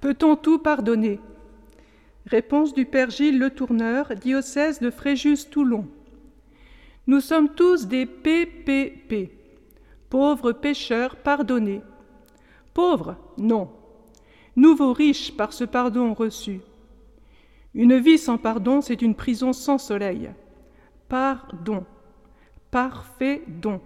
Peut-on tout pardonner? Réponse du Père Gilles Le Tourneur, diocèse de Fréjus-Toulon. Nous sommes tous des PPP, pauvres pécheurs pardonnés. Pauvres Non. Nouveaux riches par ce pardon reçu. Une vie sans pardon, c'est une prison sans soleil. Pardon. Parfait don.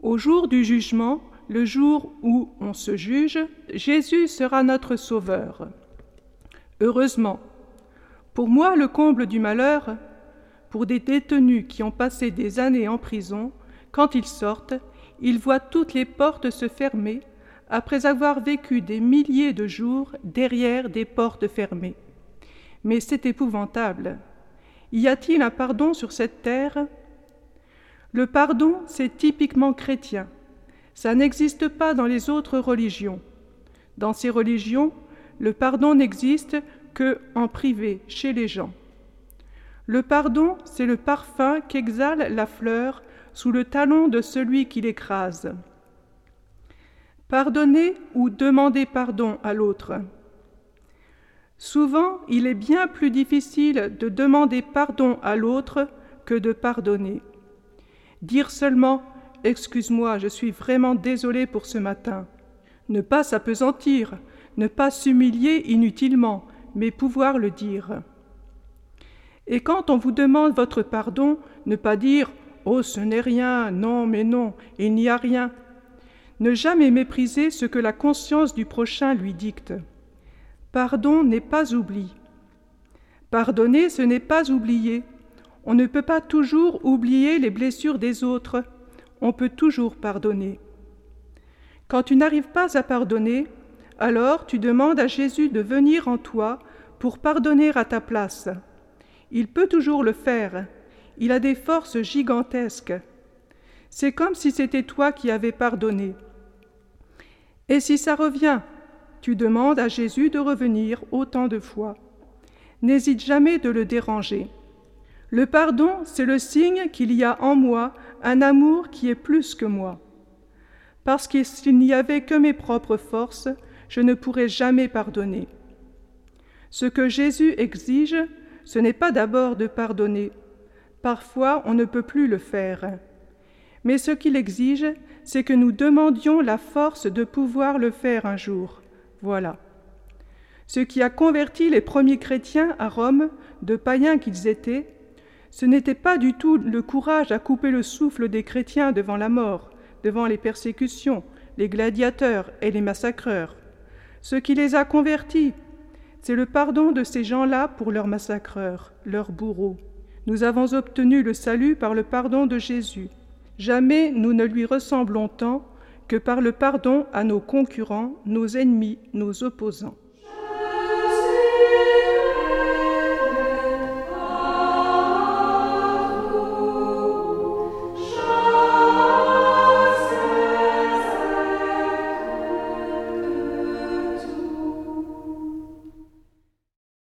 Au jour du jugement, le jour où on se juge, Jésus sera notre Sauveur. Heureusement. Pour moi, le comble du malheur, pour des détenus qui ont passé des années en prison, quand ils sortent, ils voient toutes les portes se fermer après avoir vécu des milliers de jours derrière des portes fermées. Mais c'est épouvantable. Y a-t-il un pardon sur cette terre? Le pardon, c'est typiquement chrétien. Ça n'existe pas dans les autres religions. Dans ces religions, le pardon n'existe que en privé, chez les gens. Le pardon, c'est le parfum qu'exhale la fleur sous le talon de celui qui l'écrase. Pardonner ou demander pardon à l'autre. Souvent, il est bien plus difficile de demander pardon à l'autre que de pardonner. Dire seulement Excuse-moi, je suis vraiment désolé pour ce matin. Ne pas s'apesantir, ne pas s'humilier inutilement, mais pouvoir le dire. Et quand on vous demande votre pardon, ne pas dire Oh, ce n'est rien, non, mais non, il n'y a rien. Ne jamais mépriser ce que la conscience du prochain lui dicte. Pardon n'est pas oubli. Pardonner, ce n'est pas oublier. On ne peut pas toujours oublier les blessures des autres, on peut toujours pardonner. Quand tu n'arrives pas à pardonner, alors tu demandes à Jésus de venir en toi pour pardonner à ta place. Il peut toujours le faire. Il a des forces gigantesques. C'est comme si c'était toi qui avais pardonné. Et si ça revient, tu demandes à Jésus de revenir autant de fois. N'hésite jamais de le déranger. Le pardon, c'est le signe qu'il y a en moi un amour qui est plus que moi. Parce que s'il n'y avait que mes propres forces, je ne pourrais jamais pardonner. Ce que Jésus exige, ce n'est pas d'abord de pardonner. Parfois, on ne peut plus le faire. Mais ce qu'il exige, c'est que nous demandions la force de pouvoir le faire un jour. Voilà. Ce qui a converti les premiers chrétiens à Rome, de païens qu'ils étaient, ce n'était pas du tout le courage à couper le souffle des chrétiens devant la mort, devant les persécutions, les gladiateurs et les massacreurs. Ce qui les a convertis, c'est le pardon de ces gens-là pour leurs massacreurs, leurs bourreaux. Nous avons obtenu le salut par le pardon de Jésus. Jamais nous ne lui ressemblons tant que par le pardon à nos concurrents, nos ennemis, nos opposants.